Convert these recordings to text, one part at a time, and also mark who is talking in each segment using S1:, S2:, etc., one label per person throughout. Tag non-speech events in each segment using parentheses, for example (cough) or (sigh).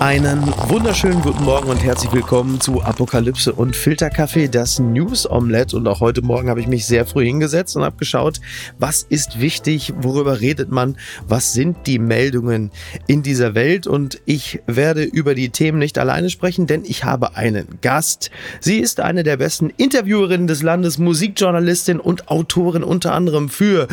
S1: Einen wunderschönen guten Morgen und herzlich willkommen zu Apokalypse und Filterkaffee, das News Omelette. Und auch heute Morgen habe ich mich sehr früh hingesetzt und habe geschaut, was ist wichtig, worüber redet man, was sind die Meldungen in dieser Welt. Und ich werde über die Themen nicht alleine sprechen, denn ich habe einen Gast. Sie ist eine der besten Interviewerinnen des Landes, Musikjournalistin und Autorin unter anderem für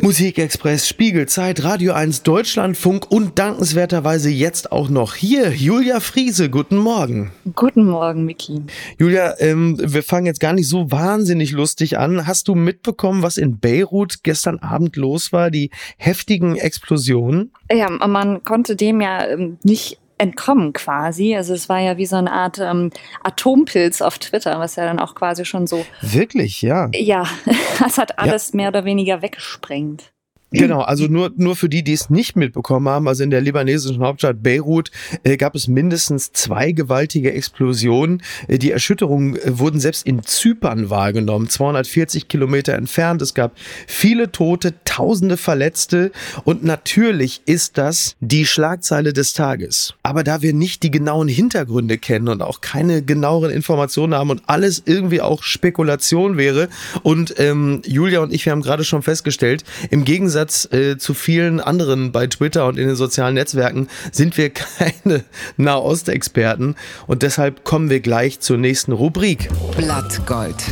S1: Musikexpress, Spiegel, Zeit, Radio 1, Deutschlandfunk und dankenswerterweise jetzt auch noch hier Julia Friese. Guten Morgen.
S2: Guten Morgen, Miki.
S1: Julia, ähm, wir fangen jetzt gar nicht so wahnsinnig lustig an. Hast du mitbekommen, was in Beirut gestern Abend los war? Die heftigen Explosionen?
S2: Ja, man konnte dem ja ähm, nicht entkommen quasi. Also es war ja wie so eine Art ähm, Atompilz auf Twitter, was ja dann auch quasi schon so.
S1: Wirklich, ja.
S2: Ja, (laughs) das hat alles ja. mehr oder weniger weggesprengt.
S1: Genau, also nur, nur für die, die es nicht mitbekommen haben, also in der libanesischen Hauptstadt Beirut äh, gab es mindestens zwei gewaltige Explosionen. Äh, die Erschütterungen äh, wurden selbst in Zypern wahrgenommen, 240 Kilometer entfernt. Es gab viele Tote, tausende Verletzte und natürlich ist das die Schlagzeile des Tages. Aber da wir nicht die genauen Hintergründe kennen und auch keine genaueren Informationen haben und alles irgendwie auch Spekulation wäre und ähm, Julia und ich, wir haben gerade schon festgestellt, im Gegensatz äh, zu vielen anderen bei Twitter und in den sozialen Netzwerken sind wir (laughs) keine Nahostexperten und deshalb kommen wir gleich zur nächsten Rubrik.
S3: Blattgold.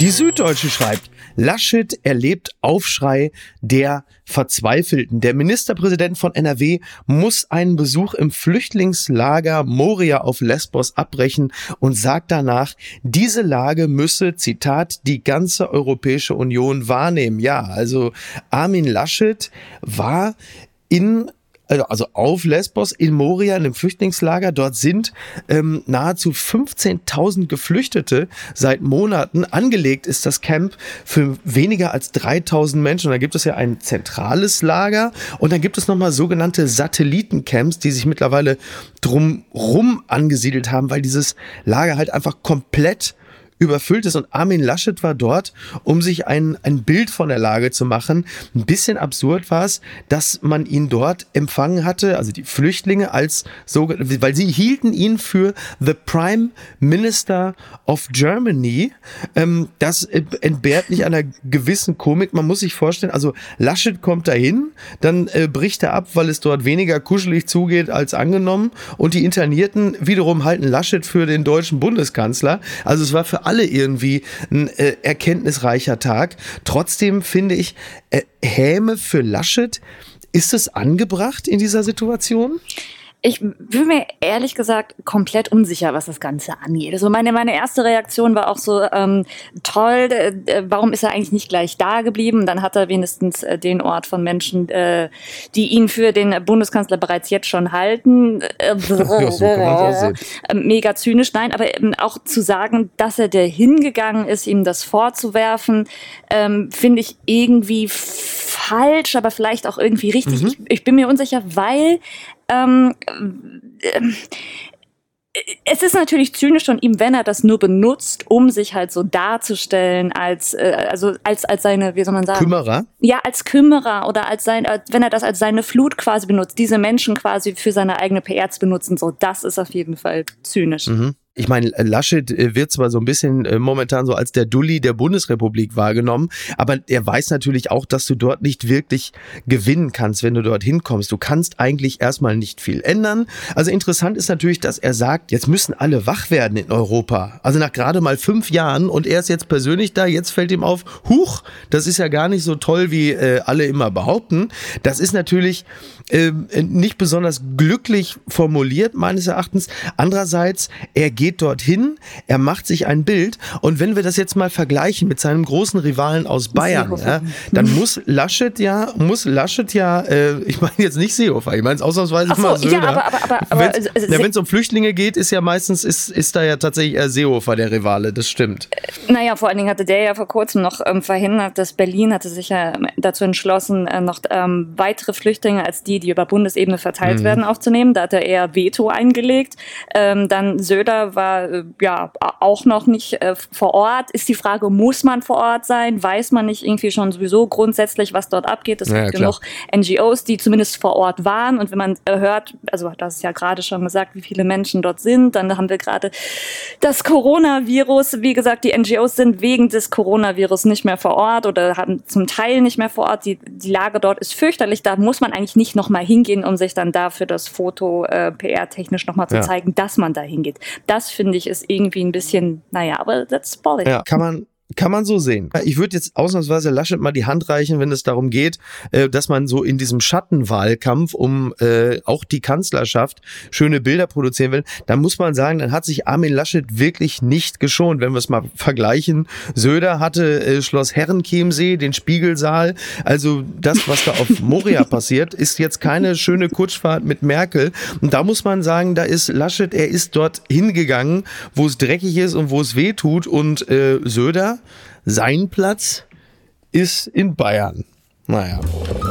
S1: Die Süddeutsche schreibt, Laschet erlebt Aufschrei der Verzweifelten. Der Ministerpräsident von NRW muss einen Besuch im Flüchtlingslager Moria auf Lesbos abbrechen und sagt danach, diese Lage müsse, Zitat, die ganze Europäische Union wahrnehmen. Ja, also Armin Laschet war in also, also auf Lesbos in Moria, in einem Flüchtlingslager. Dort sind ähm, nahezu 15.000 Geflüchtete seit Monaten. Angelegt ist das Camp für weniger als 3.000 Menschen. Und da gibt es ja ein zentrales Lager und dann gibt es nochmal sogenannte Satellitencamps, die sich mittlerweile drumrum angesiedelt haben, weil dieses Lager halt einfach komplett überfüllt ist. Und Armin Laschet war dort, um sich ein, ein Bild von der Lage zu machen. Ein bisschen absurd war es, dass man ihn dort empfangen hatte, also die Flüchtlinge als so, weil sie hielten ihn für the Prime Minister of Germany. Ähm, das entbehrt nicht einer gewissen Komik. Man muss sich vorstellen, also Laschet kommt dahin, dann äh, bricht er ab, weil es dort weniger kuschelig zugeht als angenommen. Und die Internierten wiederum halten Laschet für den deutschen Bundeskanzler. Also es war für alle alle irgendwie ein äh, erkenntnisreicher Tag. Trotzdem finde ich, äh, Häme für Laschet, ist es angebracht in dieser Situation?
S2: Ich bin mir ehrlich gesagt komplett unsicher, was das Ganze angeht. Also meine, meine erste Reaktion war auch so, ähm, toll, äh, warum ist er eigentlich nicht gleich da geblieben? Dann hat er wenigstens äh, den Ort von Menschen, äh, die ihn für den Bundeskanzler bereits jetzt schon halten. Äh, (laughs) ja, so äh, mega zynisch, nein, aber ähm, auch zu sagen, dass er der hingegangen ist, ihm das vorzuwerfen, ähm, finde ich irgendwie falsch, aber vielleicht auch irgendwie richtig. Mhm. Ich, ich bin mir unsicher, weil ähm, äh, es ist natürlich zynisch von ihm, wenn er das nur benutzt, um sich halt so darzustellen als äh, also als als seine wie soll man sagen?
S1: Kümmerer?
S2: Ja als Kümmerer oder als sein als, wenn er das als seine Flut quasi benutzt diese Menschen quasi für seine eigene PR zu benutzen so das ist auf jeden Fall zynisch.
S1: Mhm ich meine, Laschet äh, wird zwar so ein bisschen äh, momentan so als der Dulli der Bundesrepublik wahrgenommen, aber er weiß natürlich auch, dass du dort nicht wirklich gewinnen kannst, wenn du dort hinkommst. Du kannst eigentlich erstmal nicht viel ändern. Also interessant ist natürlich, dass er sagt, jetzt müssen alle wach werden in Europa. Also nach gerade mal fünf Jahren und er ist jetzt persönlich da, jetzt fällt ihm auf, huch, das ist ja gar nicht so toll, wie äh, alle immer behaupten. Das ist natürlich äh, nicht besonders glücklich formuliert, meines Erachtens. Andererseits, er geht dorthin, er macht sich ein Bild und wenn wir das jetzt mal vergleichen mit seinem großen Rivalen aus Bayern, ja, dann muss Laschet ja, muss Laschet ja, äh, ich meine jetzt nicht Seehofer, ich meine es ausnahmsweise so, mal Söder. Ja, aber, aber, aber, aber wenn es um Flüchtlinge geht, ist ja meistens, ist, ist da ja tatsächlich eher Seehofer der Rivale, das stimmt.
S2: Naja, vor allen Dingen hatte der ja vor kurzem noch ähm, verhindert, dass Berlin hatte sich ja dazu entschlossen, äh, noch ähm, weitere Flüchtlinge als die, die über Bundesebene verteilt mhm. werden, aufzunehmen. Da hat er eher Veto eingelegt. Ähm, dann Söder war äh, ja auch noch nicht äh, vor Ort. Ist die Frage, muss man vor Ort sein? Weiß man nicht irgendwie schon sowieso grundsätzlich, was dort abgeht? Es ja, gibt genug NGOs, die zumindest vor Ort waren. Und wenn man äh, hört, also das ist ja gerade schon gesagt, wie viele Menschen dort sind, dann haben wir gerade das Coronavirus. Wie gesagt, die NGOs sind wegen des Coronavirus nicht mehr vor Ort oder haben zum Teil nicht mehr vor Ort. Die, die Lage dort ist fürchterlich. Da muss man eigentlich nicht nochmal hingehen, um sich dann dafür das Foto äh, PR-technisch nochmal zu ja. zeigen, dass man da hingeht. Das finde ich ist irgendwie ein bisschen, naja, aber that's politics.
S1: Ja, kann man, kann man so sehen. Ich würde jetzt ausnahmsweise Laschet mal die Hand reichen, wenn es darum geht, äh, dass man so in diesem Schattenwahlkampf um äh, auch die Kanzlerschaft schöne Bilder produzieren will. Da muss man sagen, dann hat sich Armin Laschet wirklich nicht geschont. Wenn wir es mal vergleichen, Söder hatte äh, Schloss Herrenchiemsee, den Spiegelsaal. Also das, was da auf (laughs) Moria passiert, ist jetzt keine schöne Kutschfahrt mit Merkel. Und da muss man sagen, da ist Laschet, er ist dort hingegangen, wo es dreckig ist und wo es weh tut. Und äh, Söder sein Platz ist in Bayern. Naja.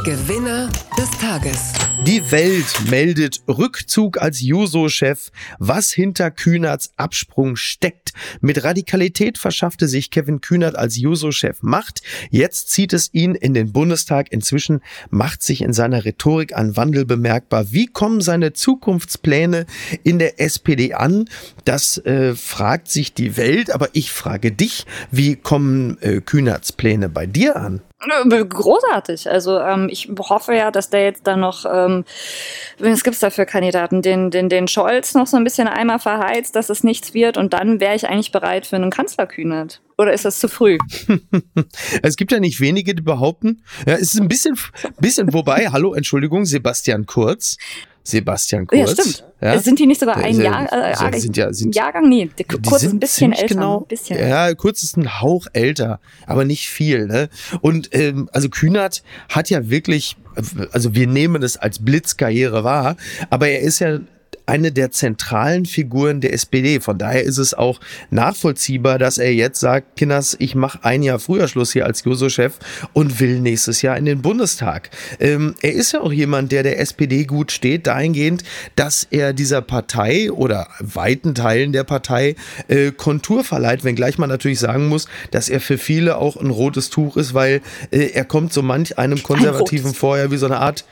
S3: Gewinner des Tages.
S1: Die Welt meldet Rückzug als Juso-Chef, was hinter Kühnerts Absprung steckt. Mit Radikalität verschaffte sich Kevin Kühnert als Juso-Chef Macht. Jetzt zieht es ihn in den Bundestag. Inzwischen macht sich in seiner Rhetorik ein Wandel bemerkbar. Wie kommen seine Zukunftspläne in der SPD an? Das äh, fragt sich die Welt, aber ich frage dich, wie kommen äh, Kühnerts Pläne bei dir an?
S2: Großartig. Also ähm, ich hoffe ja, dass der jetzt dann noch, ähm, was gibt's da für Kandidaten, den, den, den Scholz noch so ein bisschen einmal verheizt, dass es nichts wird und dann wäre ich eigentlich bereit für einen Kanzlerkühnert. Oder ist das zu früh? (laughs)
S1: es gibt ja nicht wenige, die behaupten, ja, es ist ein bisschen, bisschen wobei, hallo, Entschuldigung, Sebastian Kurz. Sebastian Kurz.
S2: Ja, stimmt. Ja? Sind die nicht sogar ein Jahr, äh, sind ja, sind, Jahrgang? Nee, Kurz ist ein bisschen älter. Genau, bisschen.
S1: Ja, Kurz ist ein Hauch älter, aber nicht viel. Ne? Und ähm, also Kühnert hat ja wirklich, also wir nehmen es als Blitzkarriere wahr, aber er ist ja eine der zentralen Figuren der SPD. Von daher ist es auch nachvollziehbar, dass er jetzt sagt, Kinders, ich mache ein Jahr früher Schluss hier als Juso-Chef und will nächstes Jahr in den Bundestag. Ähm, er ist ja auch jemand, der der SPD gut steht, dahingehend, dass er dieser Partei oder weiten Teilen der Partei äh, Kontur verleiht, wenngleich man natürlich sagen muss, dass er für viele auch ein rotes Tuch ist, weil äh, er kommt so manch einem Konservativen vorher wie so eine Art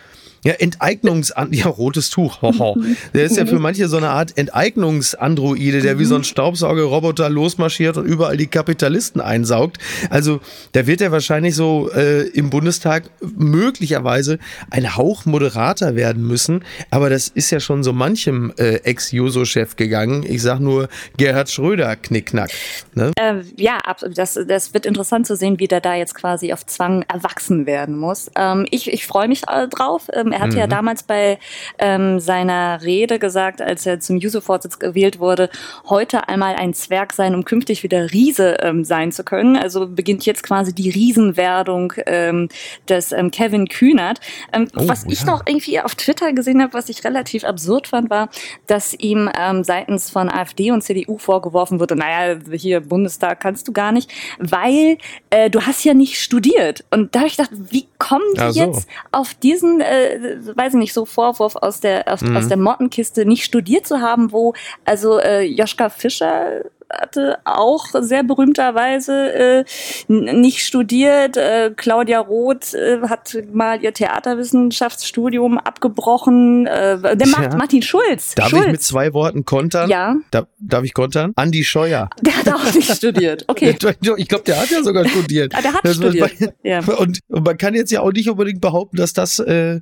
S1: ja, Enteignungsan ja, rotes Tuch. (laughs) Der ist ja für manche so eine Art Enteignungsandroide, der wie so ein Staubsaugerroboter losmarschiert und überall die Kapitalisten einsaugt. Also da wird er wahrscheinlich so äh, im Bundestag möglicherweise ein Hauch moderater werden müssen. Aber das ist ja schon so manchem äh, Ex-Juso-Chef gegangen. Ich sag nur Gerhard Schröder, Knickknack.
S2: Ne? Äh, ja, das, das wird interessant zu sehen, wie der da jetzt quasi auf Zwang erwachsen werden muss. Ähm, ich ich freue mich äh, drauf. Ähm, er hatte mhm. ja damals bei ähm, seiner Rede gesagt, als er zum Juso-Vorsitz gewählt wurde, heute einmal ein Zwerg sein, um künftig wieder Riese ähm, sein zu können. Also beginnt jetzt quasi die Riesenwerdung ähm, des ähm, Kevin Kühnert. Ähm, oh, was ich noch irgendwie auf Twitter gesehen habe, was ich relativ absurd fand, war, dass ihm ähm, seitens von AfD und CDU vorgeworfen wurde, naja, hier Bundestag kannst du gar nicht, weil äh, du hast ja nicht studiert. Und da habe ich gedacht, wie kommen die so. jetzt auf diesen äh, weiß ich nicht, so Vorwurf aus der, aus, mhm. aus der Mottenkiste nicht studiert zu haben, wo also äh, Joschka Fischer hatte auch sehr berühmterweise äh, nicht studiert. Äh, Claudia Roth äh, hat mal ihr Theaterwissenschaftsstudium abgebrochen. Äh, der ja. Martin Schulz.
S1: Darf
S2: Schulz.
S1: ich mit zwei Worten kontern?
S2: Ja.
S1: Da, darf ich kontern? Andi Scheuer. (laughs)
S2: Der hat auch nicht studiert. Okay. (laughs)
S1: Ich glaube, der hat ja sogar studiert. (laughs)
S2: der hat das studiert.
S1: ja. und, und man kann jetzt ja auch nicht unbedingt behaupten, dass das äh,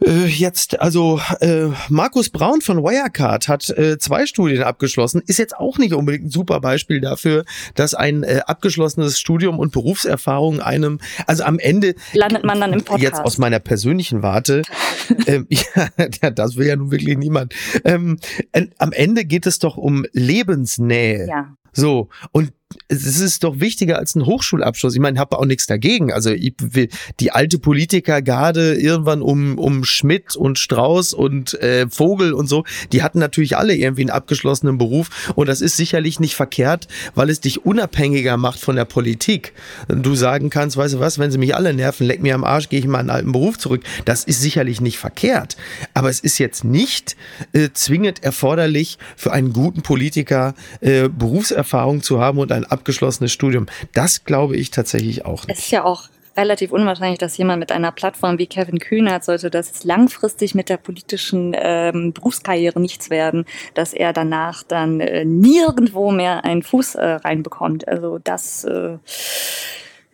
S1: jetzt, also äh, Markus Braun von Wirecard hat äh, zwei Studien abgeschlossen, ist jetzt auch nicht unbedingt ein super Beispiel dafür, dass ein äh, abgeschlossenes Studium und Berufserfahrung einem, also am Ende
S2: landet man dann im Podcast.
S1: Jetzt aus meiner persönlichen Warte, (laughs) ähm, (laughs) ja, das will ja nun wirklich niemand. Ähm, äh, am Ende geht es doch um Lebensnähe.
S2: Ja.
S1: So, und es ist doch wichtiger als ein Hochschulabschluss. Ich meine, ich habe auch nichts dagegen. Also ich will, die alte Politikergarde irgendwann um, um Schmidt und Strauß und äh, Vogel und so, die hatten natürlich alle irgendwie einen abgeschlossenen Beruf und das ist sicherlich nicht verkehrt, weil es dich unabhängiger macht von der Politik. Du sagen kannst, weißt du was, wenn sie mich alle nerven, leck mir am Arsch, gehe ich in meinen alten Beruf zurück. Das ist sicherlich nicht verkehrt. Aber es ist jetzt nicht äh, zwingend erforderlich für einen guten Politiker äh, Berufserfahrung zu haben und ein abgeschlossenes Studium. Das glaube ich tatsächlich auch nicht.
S2: Es ist ja auch relativ unwahrscheinlich, dass jemand mit einer Plattform wie Kevin Kühnert sollte das langfristig mit der politischen ähm, Berufskarriere nichts werden, dass er danach dann äh, nirgendwo mehr einen Fuß äh, reinbekommt. Also das äh,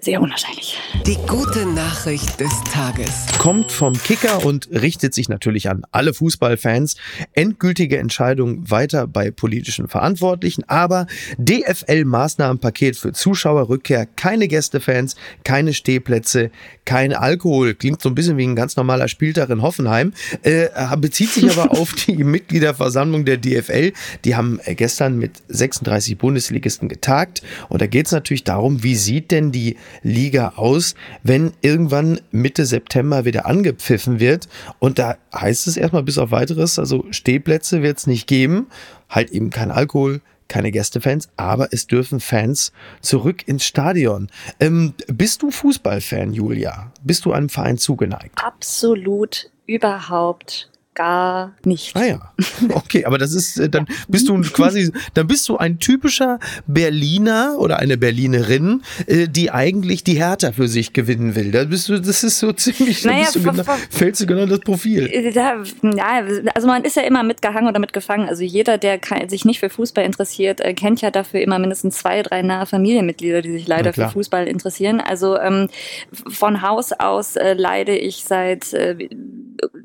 S2: sehr unwahrscheinlich.
S3: Die gute Nachricht des Tages.
S1: Kommt vom Kicker und richtet sich natürlich an alle Fußballfans. Endgültige Entscheidung weiter bei politischen Verantwortlichen, aber DFL-Maßnahmenpaket für Zuschauerrückkehr, keine Gästefans, keine Stehplätze, kein Alkohol. Klingt so ein bisschen wie ein ganz normaler Spieltag in Hoffenheim. Äh, bezieht sich aber (laughs) auf die Mitgliederversammlung der DFL. Die haben äh, gestern mit 36 Bundesligisten getagt. Und da geht es natürlich darum, wie sieht denn die Liga aus, wenn irgendwann Mitte September wieder angepfiffen wird. Und da heißt es erstmal bis auf weiteres, also Stehplätze wird es nicht geben, halt eben kein Alkohol, keine Gästefans, aber es dürfen Fans zurück ins Stadion. Ähm, bist du Fußballfan, Julia? Bist du einem Verein zugeneigt?
S2: Absolut überhaupt gar nicht.
S1: Ah ja, okay, aber das ist, äh, dann (laughs) bist du quasi, dann bist du ein typischer Berliner oder eine Berlinerin, äh, die eigentlich die Hertha für sich gewinnen will. Da bist du, das ist so (laughs) ziemlich,
S2: Naja,
S1: bist du genau, fällst du genau das Profil.
S2: Äh, Da, ja, also man ist ja immer mitgehangen oder mitgefangen. Also jeder, der sich nicht für Fußball interessiert, äh, kennt ja dafür immer mindestens zwei, drei nahe Familienmitglieder, die sich leider für Fußball interessieren. Also ähm, von Haus aus äh, leide ich seit äh,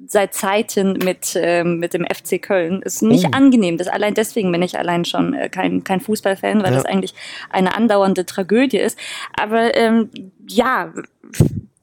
S2: seit Zeiten mit ähm, mit dem FC Köln. Ist nicht
S1: Oh.
S2: angenehm. Das allein deswegen bin ich allein schon äh, kein kein Fußballfan, weil
S1: Ja.
S2: das eigentlich eine andauernde Tragödie ist. Aber ähm, ja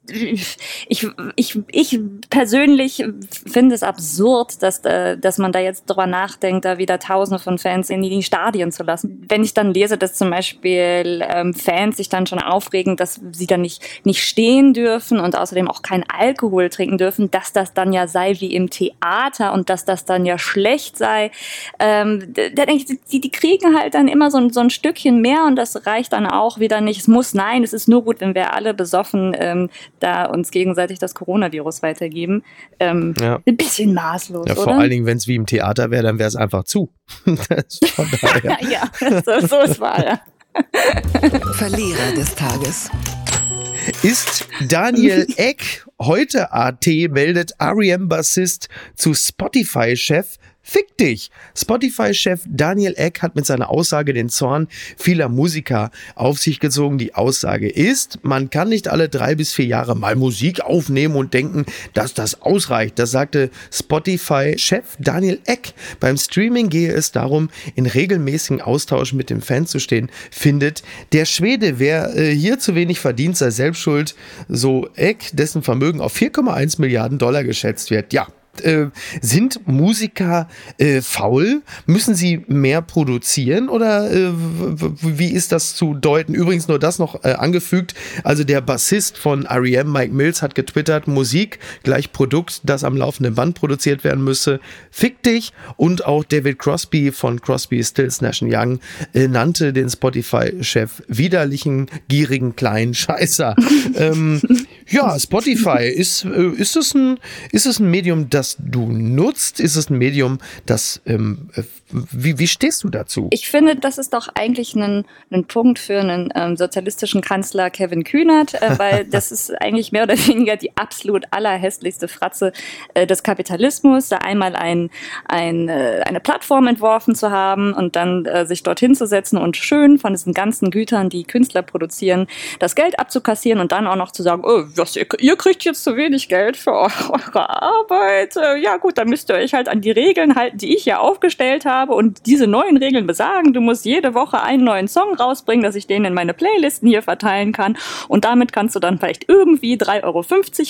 S2: ich, ich, ich persönlich finde es absurd, dass, äh, dass man da jetzt drüber nachdenkt, da wieder Tausende von Fans in die Stadien zu lassen. Wenn ich dann lese, dass zum Beispiel ähm, Fans sich dann schon aufregen, dass sie dann nicht, nicht stehen dürfen und außerdem auch kein Alkohol trinken dürfen, dass das dann ja sei wie im Theater und dass das dann ja schlecht sei, ähm, da denke ich, die, die kriegen halt dann immer so, ein- so ein Stückchen mehr und das reicht dann auch wieder nicht. Es muss, nein, es ist nur gut, wenn wir alle besoffen ähm, da uns gegenseitig das Coronavirus weitergeben. Ähm,
S1: Ja.
S2: Ein bisschen maßlos,
S1: Ja, vor
S2: oder?
S1: allen Dingen, wenn es wie im Theater wäre, dann wäre es einfach zu. (laughs) (laughs)
S2: ja, so, so ist wahr. Ja.
S3: Verlierer des Tages.
S1: Ist Daniel (laughs) Eck heute AT meldet REM-Bassist zu Spotify-Chef Fick dich! Spotify-Chef Daniel Eck hat mit seiner Aussage den Zorn vieler Musiker auf sich gezogen. Die Aussage ist, man kann nicht alle drei bis vier Jahre mal Musik aufnehmen und denken, dass das ausreicht. Das sagte Spotify-Chef Daniel Eck. Beim Streaming gehe es darum, in regelmäßigen Austausch mit dem Fan zu stehen, findet der Schwede. Wer äh, hier zu wenig verdient, sei selbst schuld. So Eck, dessen Vermögen auf 4,1 Milliarden Dollar geschätzt wird. Ja, äh, sind Musiker äh, faul? Müssen sie mehr produzieren oder äh, wie ist das zu deuten? Übrigens nur das noch äh, angefügt. Also der Bassist von R.E.M., Mike Mills, hat getwittert, Musik gleich Produkt, das am laufenden Band produziert werden müsse. Fick dich! Und auch David Crosby von Crosby, Stills, Nash Young äh, nannte den Spotify-Chef widerlichen, gierigen, kleinen Scheißer. (laughs) ähm, ja, Spotify, ist, äh, ist, es ein, ist es ein Medium, das du nutzt? Ist es ein Medium, das, ähm, äh, wie, wie stehst du dazu?
S2: Ich finde, das ist doch eigentlich ein, ein Punkt für einen ähm, sozialistischen Kanzler Kevin Kühnert, äh, weil (laughs) das ist eigentlich mehr oder weniger die absolut allerhässlichste Fratze äh, des Kapitalismus, da einmal ein, ein, äh, eine Plattform entworfen zu haben und dann äh, sich dorthin zu setzen und schön von diesen ganzen Gütern, die Künstler produzieren, das Geld abzukassieren und dann auch noch zu sagen, oh, das, ihr, ihr kriegt jetzt zu wenig Geld für eure Arbeit. Äh, ja gut, dann müsst ihr euch halt an die Regeln halten, die ich ja aufgestellt habe. Und diese neuen Regeln besagen, du musst jede Woche einen neuen Song rausbringen, dass ich den in meine Playlisten hier verteilen kann. Und damit kannst du dann vielleicht irgendwie 3,50 Euro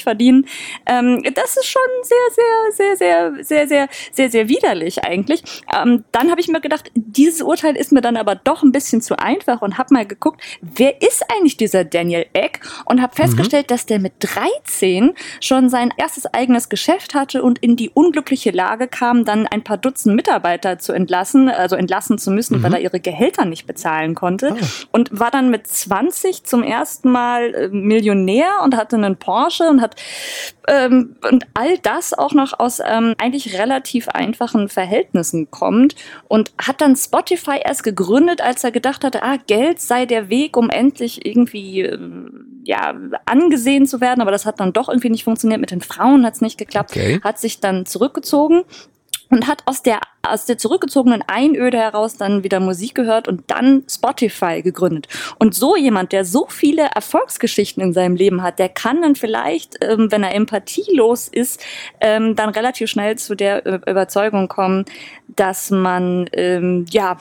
S2: verdienen. Ähm, das ist schon sehr, sehr, sehr, sehr, sehr, sehr, sehr, sehr widerlich eigentlich. Ähm, dann habe ich mir gedacht, dieses Urteil ist mir dann aber doch ein bisschen zu einfach und habe mal geguckt, wer ist eigentlich dieser Daniel Eck? Und habe festgestellt, mhm. dass der mit 13 schon sein erstes eigenes Geschäft hatte und in die unglückliche Lage kam, dann ein paar Dutzend Mitarbeiter zu entlassen, also entlassen zu müssen, mhm. weil er ihre Gehälter nicht bezahlen konnte. Oh. Und war dann mit 20 zum ersten Mal äh, Millionär und hatte einen Porsche und hat ähm, und all das auch noch aus ähm, eigentlich relativ einfachen Verhältnissen kommt und hat dann Spotify erst gegründet, als er gedacht hatte, ah, Geld sei der Weg, um endlich irgendwie äh, ja angesehen zu werden, aber das hat dann doch irgendwie nicht funktioniert. Mit den Frauen hat es nicht geklappt, okay. hat sich dann zurückgezogen und hat aus der aus der zurückgezogenen Einöde heraus dann wieder Musik gehört und dann Spotify gegründet. Und so jemand, der so viele Erfolgsgeschichten in seinem Leben hat, der kann dann vielleicht, ähm, wenn er empathielos ist, ähm, dann relativ schnell zu der Überzeugung kommen, dass man ähm, ja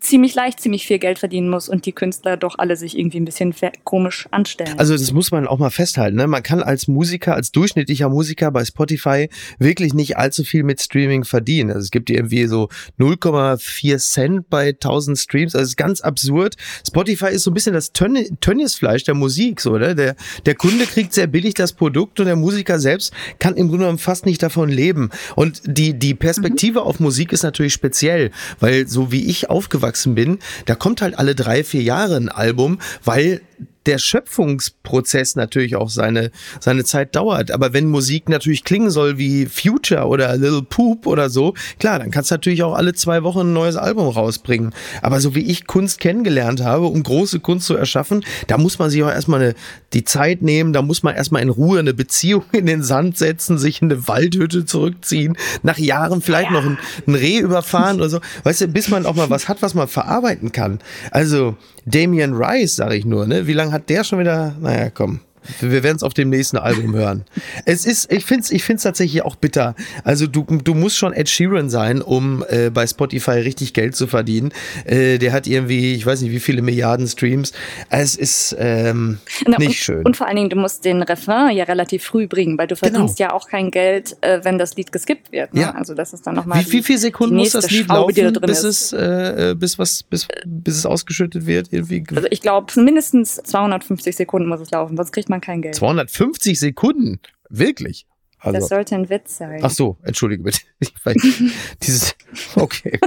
S2: ziemlich leicht ziemlich viel Geld verdienen muss und die Künstler doch alle sich irgendwie ein bisschen komisch anstellen.
S1: Also das muss man auch mal festhalten. Ne? Man kann als Musiker, als durchschnittlicher Musiker bei Spotify wirklich nicht allzu viel mit Streaming verdienen. Also es gibt irgendwie so 0,4 Cent bei 1000 Streams. Also es ist ganz absurd. Spotify ist so ein bisschen das Tön Tönniesfleisch der Musik. So, ne? der, der Kunde kriegt sehr billig das Produkt und der Musiker selbst kann im Grunde genommen fast nicht davon leben. Und die, die Perspektive mhm. auf Musik ist natürlich speziell, weil so wie ich aufgewachsen aufgewachsen bin, da kommt halt alle drei, vier Jahre ein Album, weil der Schöpfungsprozess natürlich auch seine, seine Zeit dauert. Aber wenn Musik natürlich klingen soll wie Future oder Little Poop oder so, klar, dann kannst du natürlich auch alle zwei Wochen ein neues Album rausbringen. Aber so wie ich Kunst kennengelernt habe, um große Kunst zu erschaffen, da muss man sich auch erstmal eine, die Zeit nehmen, da muss man erstmal in Ruhe eine Beziehung in den Sand setzen, sich in eine Waldhütte zurückziehen, nach Jahren vielleicht ja. noch ein, ein Reh überfahren oder so. Weißt du, bis man auch mal was hat, was man verarbeiten kann. Also, Damien Rice, sage ich nur, ne? Wie lange hat der schon wieder? Naja, komm. Wir werden es auf dem nächsten Album (laughs) hören. Es ist, ich finde es ich find's tatsächlich auch bitter. Also du, du musst schon Ed Sheeran sein, um äh, bei Spotify richtig Geld zu verdienen. Äh, der hat irgendwie, ich weiß nicht, wie viele Milliarden Streams. Es ist ähm, Na, nicht
S2: und,
S1: schön.
S2: Und vor allen Dingen, du musst den Refrain ja relativ früh bringen, weil du genau. verdienst genau. ja auch kein Geld, äh, wenn das Lied geskippt wird. Ne? Ja. Also das ist dann nochmal.
S1: Wie, wie viele Sekunden muss das Lied Schraube, laufen, bis es, äh, äh, bis was, bis, bis es ausgeschüttet wird? Irgendwie?
S2: Also ich glaube, mindestens 250 Sekunden muss es laufen, sonst kriegt man kein Geld.
S1: 250 Sekunden? Wirklich?
S2: Also, das sollte ein Witz sein.
S1: Ach so, entschuldige bitte. (laughs) (laughs) dieses, okay.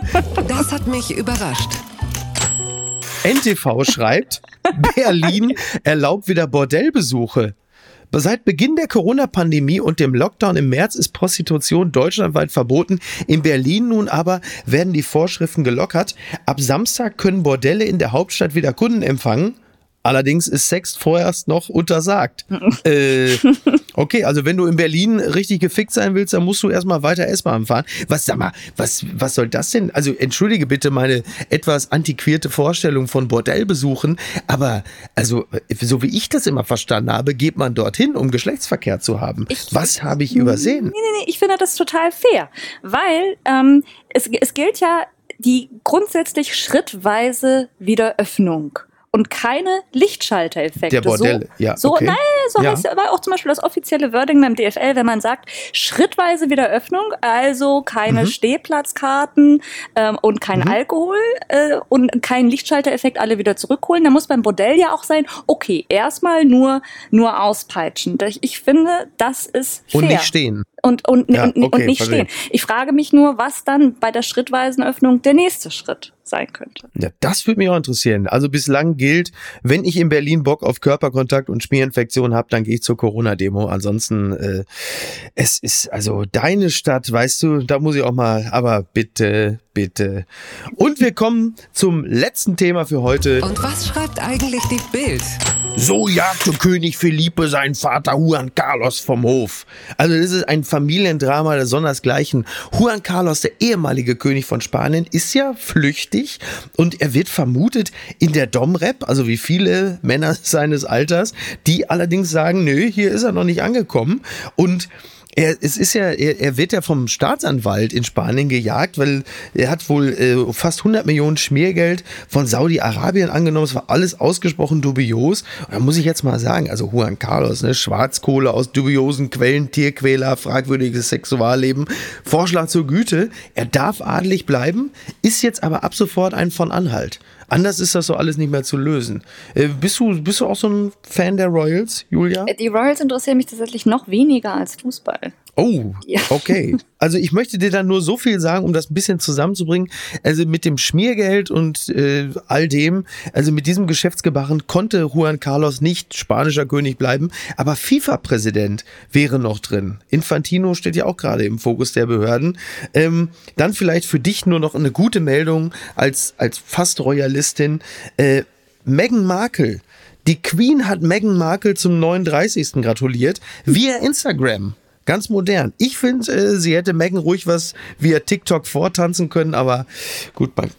S3: Das hat mich überrascht.
S1: NTV schreibt, (laughs) Berlin erlaubt wieder Bordellbesuche. Seit Beginn der Corona-Pandemie und dem Lockdown im März ist Prostitution deutschlandweit verboten. In Berlin nun aber werden die Vorschriften gelockert. Ab Samstag können Bordelle in der Hauptstadt wieder Kunden empfangen. Allerdings ist Sex vorerst noch untersagt. (laughs) äh, okay, also wenn du in Berlin richtig gefickt sein willst, dann musst du erstmal weiter S-Bahn fahren. Was, sag mal, was, was soll das denn? Also entschuldige bitte meine etwas antiquierte Vorstellung von Bordellbesuchen, aber also so wie ich das immer verstanden habe, geht man dorthin, um Geschlechtsverkehr zu haben. Ich, was habe ich übersehen? Nee,
S2: nee, nee, ich finde das total fair, weil ähm, es, es gilt ja die grundsätzlich schrittweise Wiederöffnung und keine Lichtschaltereffekte.
S1: Der Bordelle,
S2: so,
S1: ja.
S2: So, okay. nein, so ja. heißt aber auch zum Beispiel das offizielle Wording beim DFL, wenn man sagt, schrittweise Wiederöffnung, also keine mhm. Stehplatzkarten ähm, und kein mhm. Alkohol äh, und kein Lichtschaltereffekt, alle wieder zurückholen. Da muss beim Bordell ja auch sein, okay, erstmal nur, nur auspeitschen. Ich finde, das ist fair.
S1: Und nicht stehen.
S2: Und, und, ja, und, okay, und nicht stehen. Ich frage mich nur, was dann bei der schrittweisen Öffnung der nächste Schritt sein könnte.
S1: Ja, das würde mich auch interessieren. Also bislang gilt, wenn ich in Berlin Bock auf Körperkontakt und Schmierinfektion habe, dann gehe ich zur Corona-Demo. Ansonsten, äh, es ist also deine Stadt, weißt du, da muss ich auch mal, aber bitte, bitte. Und wir kommen zum letzten Thema für heute.
S3: Und was schreibt eigentlich die Bild?
S1: So jagte König Felipe seinen Vater Juan Carlos vom Hof. Also das ist ein Familiendrama der Sondersgleichen. Juan Carlos, der ehemalige König von Spanien, ist ja flüchtig und er wird vermutet in der Domrep, also wie viele Männer (laughs) seines Alters, die allerdings sagen, nö, hier ist er noch nicht angekommen. Und er, es ist ja, er, er wird ja vom Staatsanwalt in Spanien gejagt, weil er hat wohl äh, fast 100 Millionen Schmiergeld von Saudi-Arabien angenommen. Es war alles ausgesprochen dubios. Und da muss ich jetzt mal sagen, also Juan Carlos, ne, Schwarzkohle aus dubiosen Quellen, Tierquäler, fragwürdiges Sexualleben, Vorschlag zur Güte. Er darf adelig bleiben, ist jetzt aber ab sofort ein von Anhalt. Anders ist das so alles nicht mehr zu lösen. Äh, bist, du, bist du auch so ein Fan der Royals, Julia?
S2: Die Royals interessieren mich tatsächlich noch weniger als Fußball.
S1: Oh, ja. okay. (laughs) Also ich möchte dir dann nur so viel sagen, um das ein bisschen zusammenzubringen. Also mit dem Schmiergeld und äh, all dem, also mit diesem Geschäftsgebaren konnte Juan Carlos nicht spanischer König bleiben, aber FIFA-Präsident wäre noch drin. Infantino steht ja auch gerade im Fokus der Behörden. Ähm, dann vielleicht für dich nur noch eine gute Meldung als, als fast Royalistin. Äh, Meghan Markle. Die Queen hat Meghan Markle zum 39. gratuliert via Instagram. Ganz modern. Ich finde, äh, sie hätte Megan ruhig was via TikTok vortanzen können, aber gut, man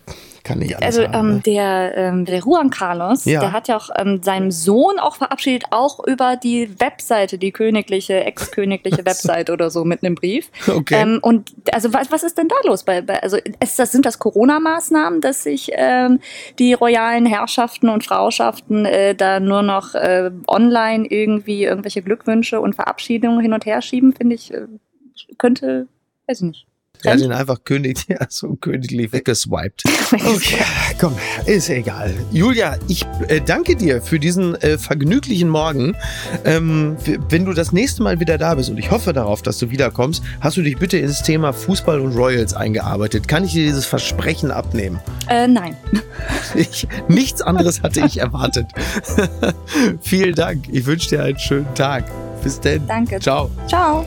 S1: kann nicht alles
S2: Also
S1: haben,
S2: ähm,
S1: ne?
S2: der, ähm, der Juan Carlos,
S1: Ja.
S2: der hat ja auch ähm, seinen Sohn auch verabschiedet, auch über die Webseite, die königliche, ex-königliche (laughs) Webseite oder so mit einem Brief.
S1: Okay.
S2: Ähm, und also was, was ist denn da los? Bei, bei, also ist das, sind das Corona-Maßnahmen, dass sich ähm, die royalen Herrschaften und Frauschaften äh, da nur noch äh, online irgendwie irgendwelche Glückwünsche und Verabschiedungen hin und her schieben, finde ich, äh, könnte, weiß ich nicht.
S1: Er hat ihn einfach könig, (laughs) ja, so königlich weggeswiped. Okay, komm, ist egal. Julia, ich äh, danke dir für diesen äh, vergnüglichen Morgen. Ähm, wenn du das nächste Mal wieder da bist und ich hoffe darauf, dass du wiederkommst, hast du dich bitte ins Thema Fußball und Royals eingearbeitet. Kann ich dir dieses Versprechen abnehmen?
S2: Äh, nein. (laughs)
S1: Ich, nichts anderes hatte ich erwartet. (laughs) Vielen Dank. Ich wünsche dir einen schönen Tag. Bis denn.
S2: Danke.
S1: Ciao.
S2: Ciao.